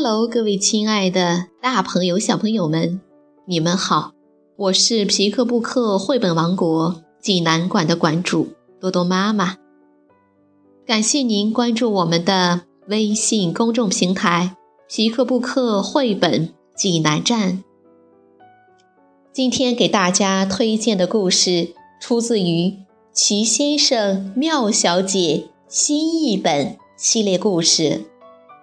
Hello，各位亲爱的大朋友、小朋友们，你们好！我是皮克布克绘本王国济南馆的馆主多多妈妈。感谢您关注我们的微信公众平台“皮克布克绘本济南站”。今天给大家推荐的故事出自于《齐先生妙小姐》新译本系列故事。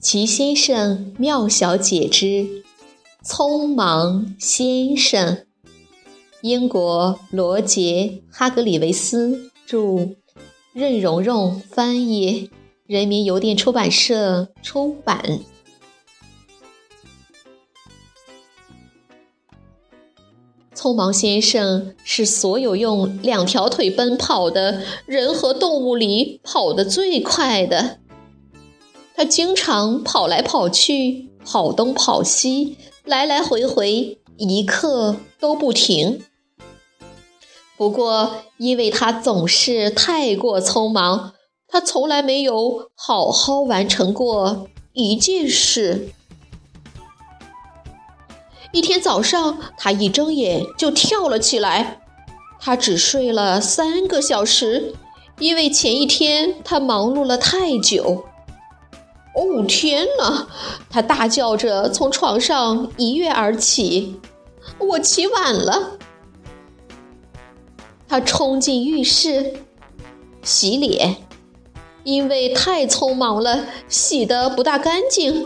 齐先生、妙小姐之匆忙先生，英国罗杰·哈格里维斯著，任蓉蓉翻译，人民邮电出版社出版。匆忙先生是所有用两条腿奔跑的人和动物里跑得最快的。他经常跑来跑去，跑东跑西，来来回回，一刻都不停。不过，因为他总是太过匆忙，他从来没有好好完成过一件事。一天早上，他一睁眼就跳了起来。他只睡了三个小时，因为前一天他忙碌了太久。哦天哪！他大叫着从床上一跃而起。我起晚了。他冲进浴室洗脸，因为太匆忙了，洗得不大干净。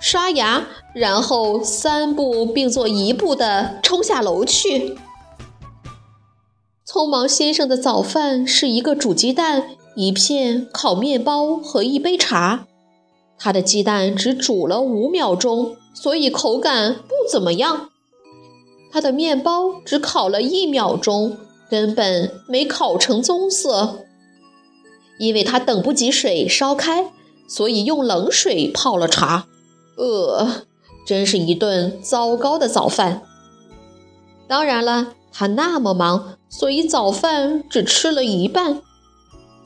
刷牙，然后三步并作一步地冲下楼去。匆忙先生的早饭是一个煮鸡蛋、一片烤面包和一杯茶。他的鸡蛋只煮了五秒钟，所以口感不怎么样。他的面包只烤了一秒钟，根本没烤成棕色。因为他等不及水烧开，所以用冷水泡了茶。呃，真是一顿糟糕的早饭。当然了，他那么忙，所以早饭只吃了一半，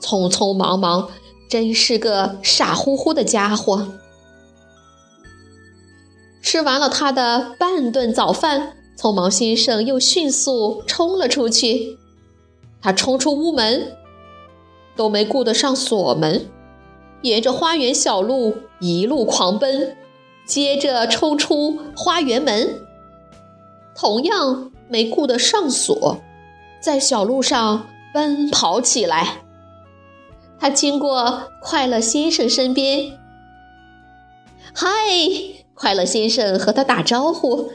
匆匆忙忙。真是个傻乎乎的家伙。吃完了他的半顿早饭，匆忙先生又迅速冲了出去。他冲出屋门，都没顾得上锁门，沿着花园小路一路狂奔，接着冲出花园门，同样没顾得上锁，在小路上奔跑起来。他经过快乐先生身边，嗨，快乐先生和他打招呼：“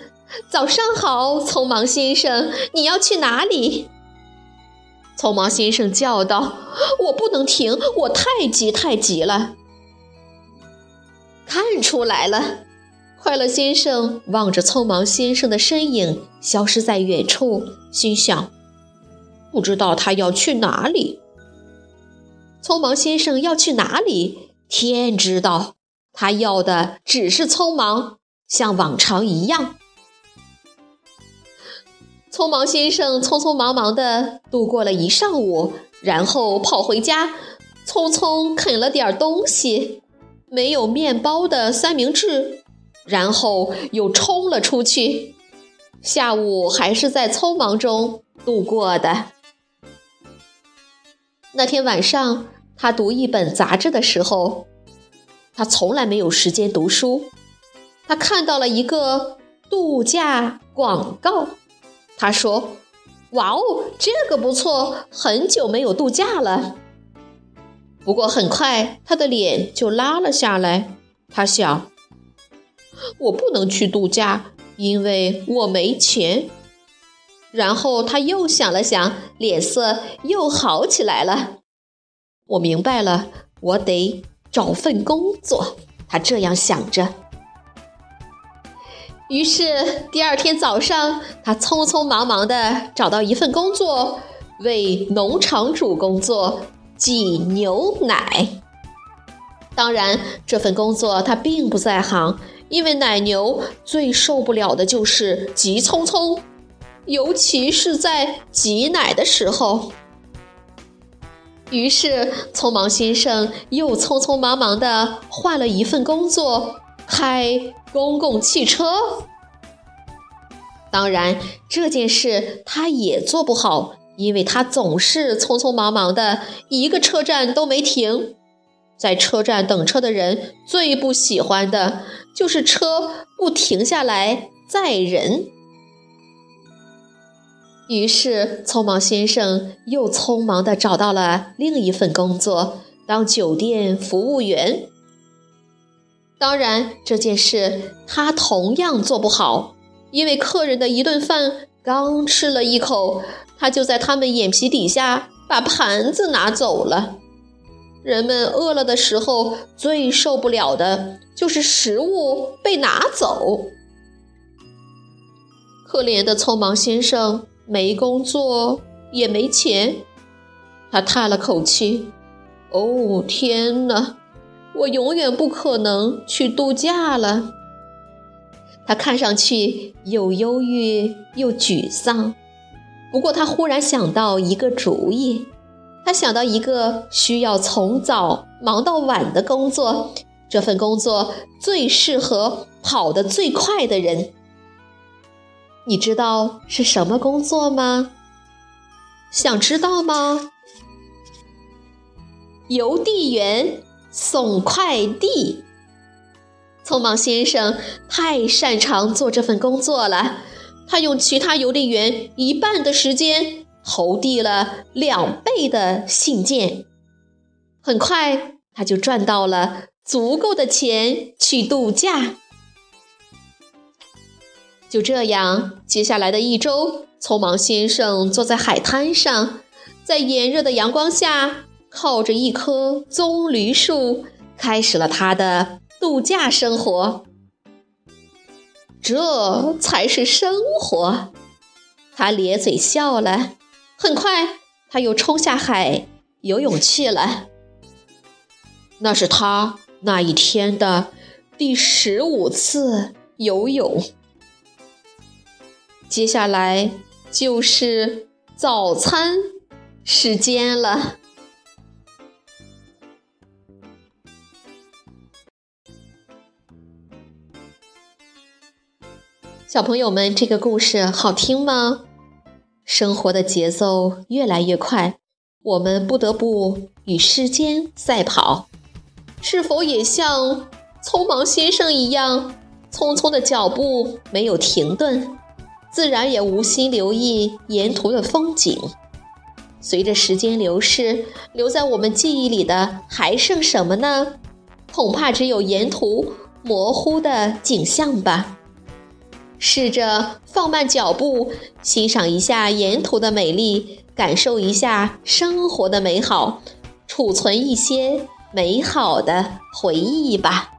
早上好，匆忙先生，你要去哪里？”匆忙先生叫道：“我不能停，我太急太急了。”看出来了，快乐先生望着匆忙先生的身影消失在远处，心想：“不知道他要去哪里。”匆忙先生要去哪里？天知道。他要的只是匆忙，像往常一样。匆忙先生匆匆忙忙地度过了一上午，然后跑回家，匆匆啃了点东西，没有面包的三明治，然后又冲了出去。下午还是在匆忙中度过的。那天晚上，他读一本杂志的时候，他从来没有时间读书。他看到了一个度假广告，他说：“哇哦，这个不错，很久没有度假了。”不过很快，他的脸就拉了下来。他想：“我不能去度假，因为我没钱。”然后他又想了想，脸色又好起来了。我明白了，我得找份工作。他这样想着。于是第二天早上，他匆匆忙忙地找到一份工作，为农场主工作，挤牛奶。当然，这份工作他并不在行，因为奶牛最受不了的就是急匆匆，尤其是在挤奶的时候。于是，匆忙先生又匆匆忙忙地换了一份工作，开公共汽车。当然，这件事他也做不好，因为他总是匆匆忙忙的，一个车站都没停。在车站等车的人最不喜欢的就是车不停下来载人。于是，匆忙先生又匆忙地找到了另一份工作，当酒店服务员。当然，这件事他同样做不好，因为客人的一顿饭刚吃了一口，他就在他们眼皮底下把盘子拿走了。人们饿了的时候，最受不了的就是食物被拿走。可怜的匆忙先生。没工作也没钱，他叹了口气：“哦，天哪，我永远不可能去度假了。”他看上去又忧郁又沮丧。不过，他忽然想到一个主意，他想到一个需要从早忙到晚的工作，这份工作最适合跑得最快的人。你知道是什么工作吗？想知道吗？邮递员送快递。匆忙先生太擅长做这份工作了，他用其他邮递员一半的时间投递了两倍的信件。很快，他就赚到了足够的钱去度假。就这样，接下来的一周，匆忙先生坐在海滩上，在炎热的阳光下，靠着一棵棕榈树，开始了他的度假生活。这才是生活，他咧嘴笑了。很快，他又冲下海游泳去了。那是他那一天的第十五次游泳。接下来就是早餐时间了，小朋友们，这个故事好听吗？生活的节奏越来越快，我们不得不与时间赛跑，是否也像匆忙先生一样，匆匆的脚步没有停顿？自然也无心留意沿途的风景。随着时间流逝，留在我们记忆里的还剩什么呢？恐怕只有沿途模糊的景象吧。试着放慢脚步，欣赏一下沿途的美丽，感受一下生活的美好，储存一些美好的回忆吧。